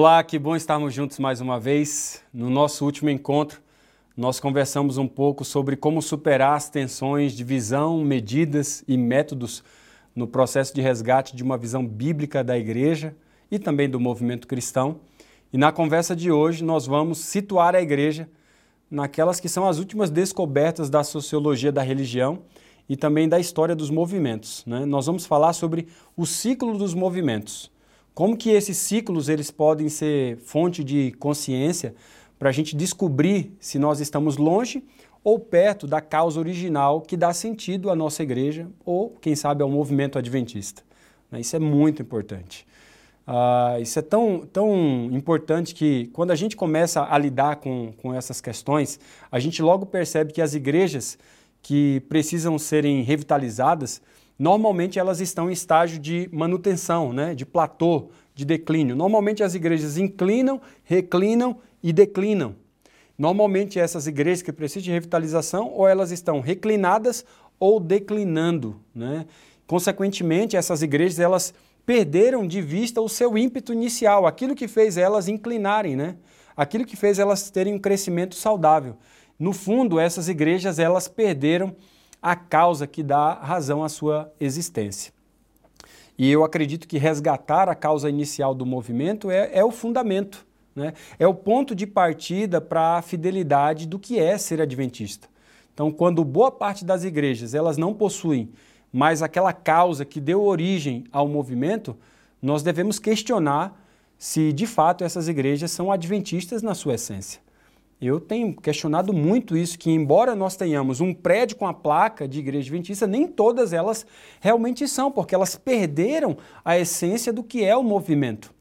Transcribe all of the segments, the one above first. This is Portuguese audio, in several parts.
Olá, que bom estarmos juntos mais uma vez. No nosso último encontro, nós conversamos um pouco sobre como superar as tensões de visão, medidas e métodos no processo de resgate de uma visão bíblica da igreja e também do movimento cristão. E na conversa de hoje, nós vamos situar a igreja naquelas que são as últimas descobertas da sociologia da religião e também da história dos movimentos. Né? Nós vamos falar sobre o ciclo dos movimentos como que esses ciclos eles podem ser fonte de consciência para a gente descobrir se nós estamos longe ou perto da causa original que dá sentido à nossa igreja ou, quem sabe, ao movimento adventista. Né? Isso é muito importante. Uh, isso é tão, tão importante que quando a gente começa a lidar com, com essas questões, a gente logo percebe que as igrejas que precisam serem revitalizadas, normalmente elas estão em estágio de manutenção, né, de platô, de declínio. Normalmente as igrejas inclinam, reclinam e declinam. Normalmente essas igrejas que precisam de revitalização, ou elas estão reclinadas ou declinando. Né? Consequentemente, essas igrejas elas perderam de vista o seu ímpeto inicial, aquilo que fez elas inclinarem, né? aquilo que fez elas terem um crescimento saudável. No fundo, essas igrejas elas perderam a causa que dá razão à sua existência. E eu acredito que resgatar a causa inicial do movimento é, é o fundamento, né? é o ponto de partida para a fidelidade do que é ser adventista. Então, quando boa parte das igrejas elas não possuem mais aquela causa que deu origem ao movimento, nós devemos questionar se de fato essas igrejas são adventistas na sua essência. Eu tenho questionado muito isso, que embora nós tenhamos um prédio com a placa de igreja adventista, nem todas elas realmente são, porque elas perderam a essência do que é o movimento.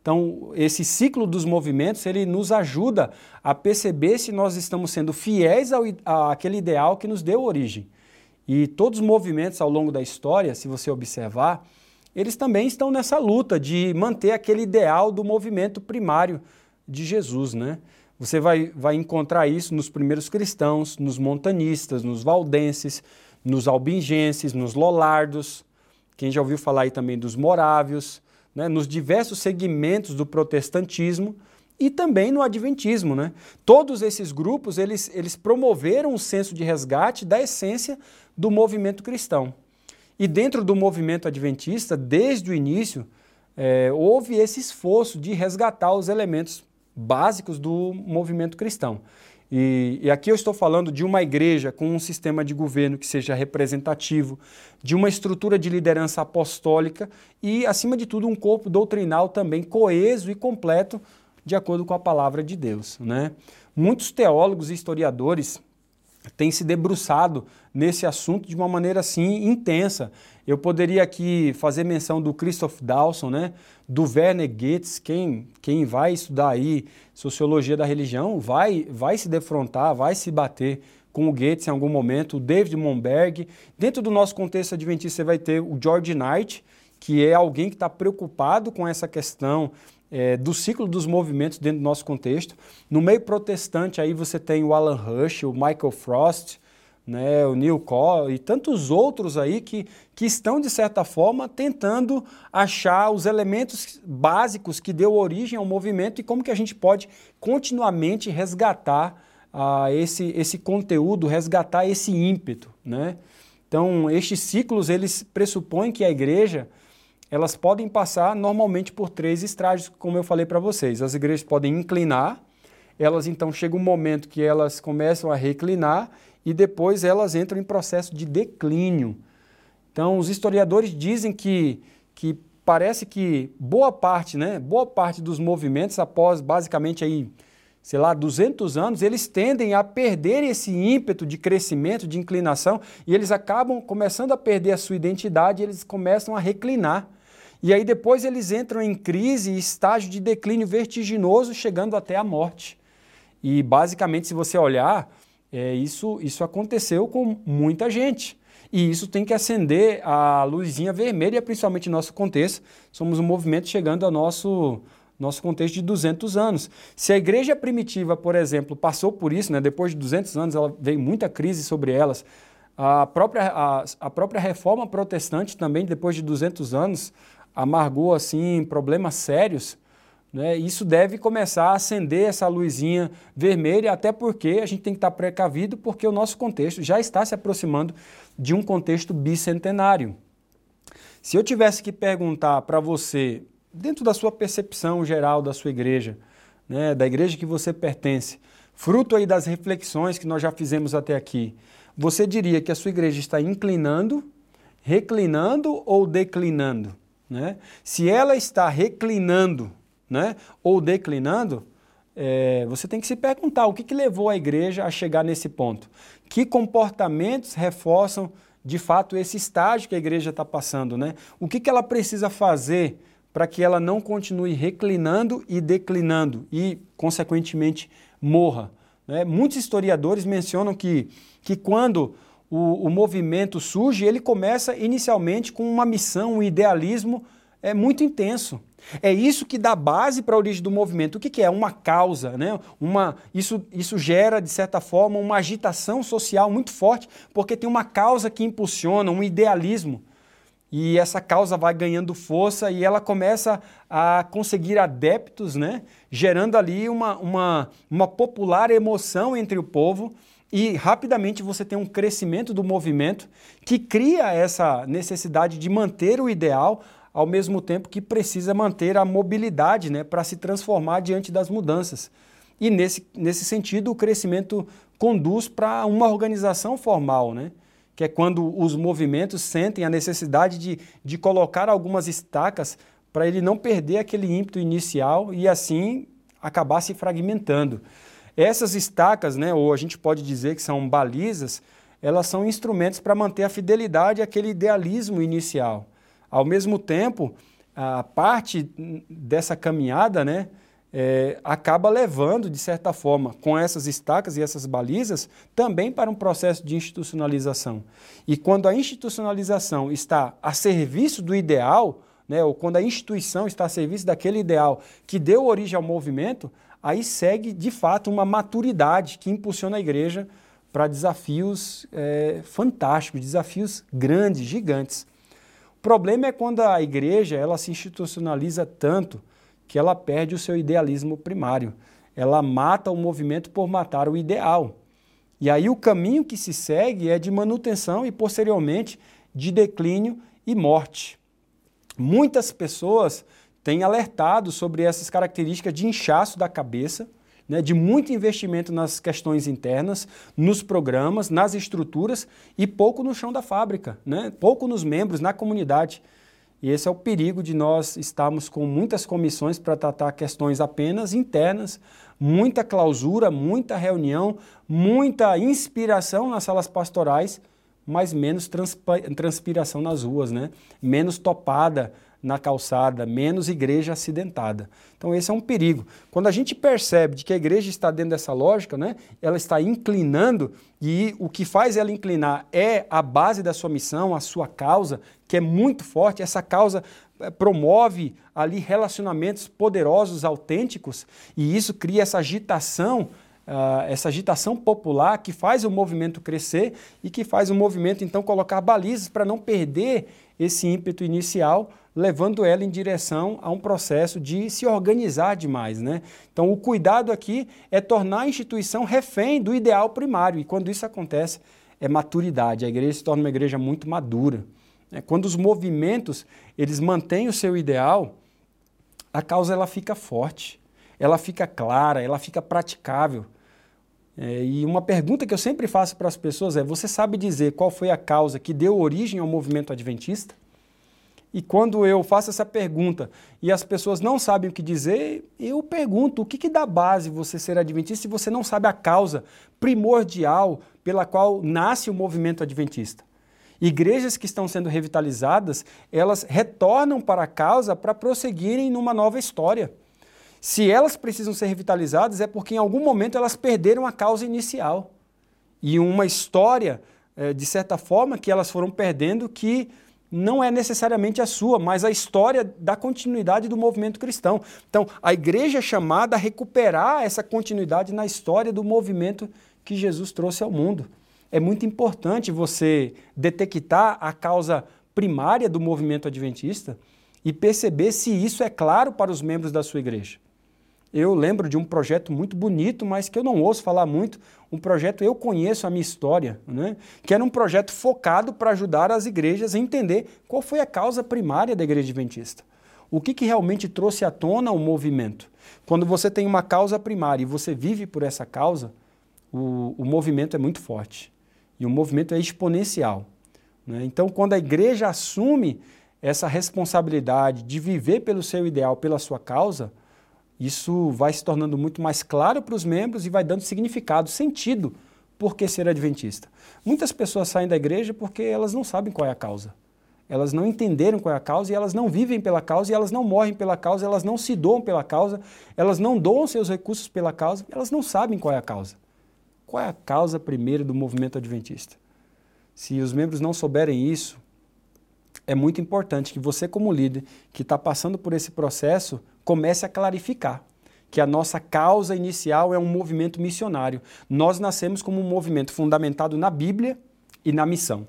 Então, esse ciclo dos movimentos, ele nos ajuda a perceber se nós estamos sendo fiéis ao, àquele ideal que nos deu origem. E todos os movimentos ao longo da história, se você observar, eles também estão nessa luta de manter aquele ideal do movimento primário de Jesus, né? Você vai, vai encontrar isso nos primeiros cristãos, nos montanistas, nos valdenses, nos albingenses, nos lollardos, quem já ouviu falar aí também dos morávios, né, nos diversos segmentos do protestantismo e também no adventismo. Né? Todos esses grupos eles, eles promoveram um senso de resgate da essência do movimento cristão. E dentro do movimento adventista, desde o início, é, houve esse esforço de resgatar os elementos básicos do movimento cristão. E, e, aqui eu estou falando de uma igreja com um sistema de governo que seja representativo, de uma estrutura de liderança apostólica e, acima de tudo, um corpo doutrinal também coeso e completo, de acordo com a palavra de Deus. Né? Muitos teólogos e historiadores têm se debruçado nesse assunto de uma maneira assim intensa. Eu poderia aqui fazer menção do Christoph Dawson, né? do Werner Goetz, quem, quem vai estudar aí sociologia da religião vai, vai se defrontar, vai se bater com o Goetz em algum momento, o David Monberg. Dentro do nosso contexto adventista você vai ter o George Knight, que é alguém que está preocupado com essa questão é, do ciclo dos movimentos dentro do nosso contexto. No meio protestante aí você tem o Alan Rush, o Michael Frost, né, o Neil Cole e tantos outros aí que, que estão, de certa forma, tentando achar os elementos básicos que deu origem ao movimento e como que a gente pode continuamente resgatar uh, esse, esse conteúdo, resgatar esse ímpeto. Né? Então, estes ciclos, eles pressupõem que a igreja, elas podem passar normalmente por três estágios, como eu falei para vocês. As igrejas podem inclinar, elas então chega um momento que elas começam a reclinar e depois elas entram em processo de declínio. Então, os historiadores dizem que, que parece que boa parte, né, boa parte dos movimentos, após basicamente aí, sei lá, 200 anos, eles tendem a perder esse ímpeto de crescimento, de inclinação, e eles acabam começando a perder a sua identidade, eles começam a reclinar. E aí depois eles entram em crise e estágio de declínio vertiginoso, chegando até a morte. E basicamente, se você olhar, é, isso, isso aconteceu com muita gente. E isso tem que acender a luzinha vermelha, principalmente no nosso contexto. Somos um movimento chegando ao nosso, nosso contexto de 200 anos. Se a igreja primitiva, por exemplo, passou por isso, né, depois de 200 anos, ela veio muita crise sobre elas. A própria, a, a própria reforma protestante também, depois de 200 anos, amargou assim problemas sérios Né? Isso deve começar a acender essa luzinha vermelha, até porque a gente tem que estar precavido, porque o nosso contexto já está se aproximando de um contexto bicentenário. Se eu tivesse que perguntar para você, dentro da sua percepção geral da sua igreja, né, da igreja que você pertence, fruto aí das reflexões que nós já fizemos até aqui, você diria que a sua igreja está inclinando, reclinando ou declinando? Né? Se ela está reclinando né, ou declinando, é, você tem que se perguntar o que, que levou a igreja a chegar nesse ponto. Que comportamentos reforçam de fato esse estágio que a igreja está passando? Né? O que, que ela precisa fazer para que ela não continue reclinando e declinando e, consequentemente, morra? Né? Muitos historiadores mencionam que, que quando o, o movimento surge, ele começa inicialmente com uma missão, um idealismo é, muito intenso. É isso que dá base para a origem do movimento. O que, que, é? Uma causa, né? Uma, isso, isso gera, de certa forma, uma agitação social muito forte, porque tem uma causa que impulsiona, um idealismo. E essa causa vai ganhando força e ela começa a conseguir adeptos, né? gerando ali uma, uma, uma popular emoção entre o povo e rapidamente você tem um crescimento do movimento que cria essa necessidade de manter o ideal, ao mesmo tempo que precisa manter a mobilidade né, para se transformar diante das mudanças. E nesse, nesse sentido, o crescimento conduz para uma organização formal, né? Que é quando os movimentos sentem a necessidade de, de colocar algumas estacas para ele não perder aquele ímpeto inicial e assim acabar se fragmentando. Essas estacas, né, ou a gente pode dizer que são balizas, elas são instrumentos para manter a fidelidade àquele idealismo inicial. Ao mesmo tempo, a parte dessa caminhada né, é, acaba levando, de certa forma, com essas estacas e essas balizas, também para um processo de institucionalização. E quando a institucionalização está a serviço do ideal, né, ou quando a instituição está a serviço daquele ideal que deu origem ao movimento, aí segue de fato uma maturidade que impulsiona a igreja para desafios é, fantásticos, desafios grandes, gigantes. O problema é quando a igreja ela se institucionaliza tanto que ela perde o seu idealismo primário. Ela mata o movimento por matar o ideal. E aí o caminho que se segue é de manutenção e posteriormente de declínio e morte. Muitas pessoas tem alertado sobre essas características de inchaço da cabeça, né, de muito investimento nas questões internas, nos programas, nas estruturas e pouco no chão da fábrica, né, pouco nos membros, na comunidade. E esse é o perigo de nós estarmos com muitas comissões para tratar questões apenas internas, muita clausura, muita reunião, muita inspiração nas salas pastorais, mas menos transpiração nas ruas, né? menos topada na calçada, menos igreja acidentada. Então esse é um perigo. Quando a gente percebe de que a igreja está dentro dessa lógica, né, ela está inclinando e o que faz ela inclinar é a base da sua missão, a sua causa, que é muito forte. Essa causa eh, promove ali relacionamentos poderosos, autênticos, e isso cria essa agitação Uh, essa agitação popular que faz o movimento crescer e que faz o movimento então colocar balizas para não perder esse ímpeto inicial, levando ela em direção a um processo de se organizar demais. Né? Então, o cuidado aqui é tornar a instituição refém do ideal primário, e quando isso acontece, é maturidade. A igreja se torna uma igreja muito madura. Né? Quando os movimentos eles mantêm o seu ideal, a causa ela fica forte, ela fica clara, ela fica praticável. É, e uma pergunta que eu sempre faço para as pessoas é: você sabe dizer qual foi a causa que deu origem ao movimento adventista? E quando eu faço essa pergunta e as pessoas não sabem o que dizer, eu pergunto: o que, que dá base você ser adventista se você não sabe a causa primordial pela qual nasce o movimento adventista? Igrejas que estão sendo revitalizadas, elas retornam para a causa para prosseguirem numa nova história. Se elas precisam ser revitalizadas, é porque em algum momento elas perderam a causa inicial. E uma história, eh, de certa forma, que elas foram perdendo que não é necessariamente a sua, mas a história da continuidade do movimento cristão. Então, a igreja é chamada a recuperar essa continuidade na história do movimento que Jesus trouxe ao mundo. É muito importante você detectar a causa primária do movimento adventista e perceber se isso é claro para os membros da sua igreja. Eu lembro de um projeto muito bonito, mas que eu não ouço falar muito, um projeto Eu Conheço a Minha História, né? que era um projeto focado para ajudar as igrejas a entender qual foi a causa primária da igreja adventista. O que, que realmente trouxe à tona o movimento? Quando você tem uma causa primária e você vive por essa causa, o, o movimento é muito forte. E o movimento é exponencial. Né? Então, quando a igreja assume essa responsabilidade de viver pelo seu ideal, pela sua causa, isso vai se tornando muito mais claro para os membros e vai dando significado, sentido por que ser adventista. Muitas pessoas saem da igreja porque elas não sabem qual é a causa. Elas não entenderam qual é a causa e elas não vivem pela causa e elas não morrem pela causa, elas não se doam pela causa, elas não doam seus recursos pela causa, elas não sabem qual é a causa. Qual é a causa primeira do movimento adventista? Se os membros não souberem isso, é muito importante que você, como líder, que está passando por esse processo, comece a clarificar que a nossa causa inicial é um movimento missionário. Nós nascemos como um movimento fundamentado na Bíblia e na missão.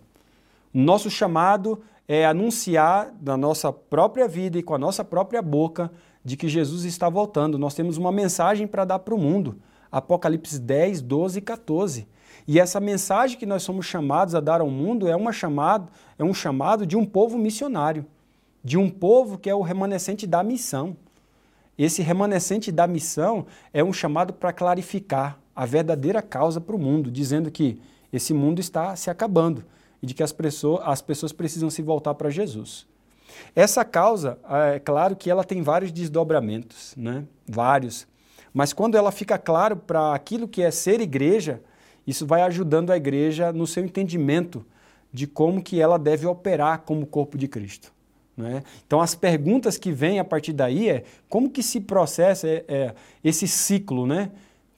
Nosso chamado é anunciar da nossa própria vida e com a nossa própria boca de que Jesus está voltando. Nós temos uma mensagem para dar para o mundo. Apocalipse 10, 12 e 14. E essa mensagem que nós somos chamados a dar ao mundo é, uma chamado, é um chamado de um povo missionário, de um povo que é o remanescente da missão. Esse remanescente da missão é um chamado para clarificar a verdadeira causa para o mundo, dizendo que esse mundo está se acabando e de que as pessoas, as pessoas precisam se voltar para Jesus. Essa causa, é claro que ela tem vários desdobramentos, né? vários. Mas quando ela fica claro para aquilo que é ser igreja, isso vai ajudando a igreja no seu entendimento de como que ela deve operar como corpo de Cristo. Né? Então as perguntas que vêm a partir daí é como que se processa é, é, esse ciclo, né?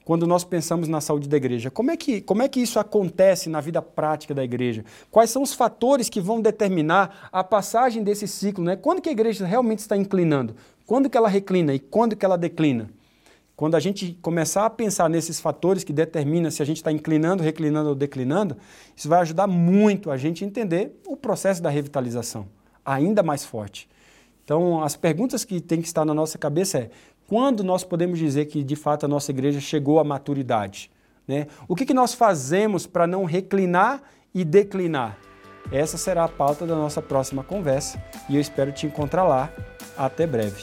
quando nós pensamos na saúde da igreja. Como é, que, como é que isso acontece na vida prática da igreja? Quais são os fatores que vão determinar a passagem desse ciclo? Né? Quando que a igreja realmente está inclinando? Quando que ela reclina e quando que ela declina? Quando a gente começar a pensar nesses fatores que determinam se a gente está inclinando, reclinando ou declinando, isso vai ajudar muito a gente entender o processo da revitalização, ainda mais forte. Então, as perguntas que tem que estar na nossa cabeça é: quando nós podemos dizer que de fato a nossa igreja chegou à maturidade? Né? O que, que nós fazemos para não reclinar e declinar? Essa será a pauta da nossa próxima conversa e eu espero te encontrar lá. Até breve.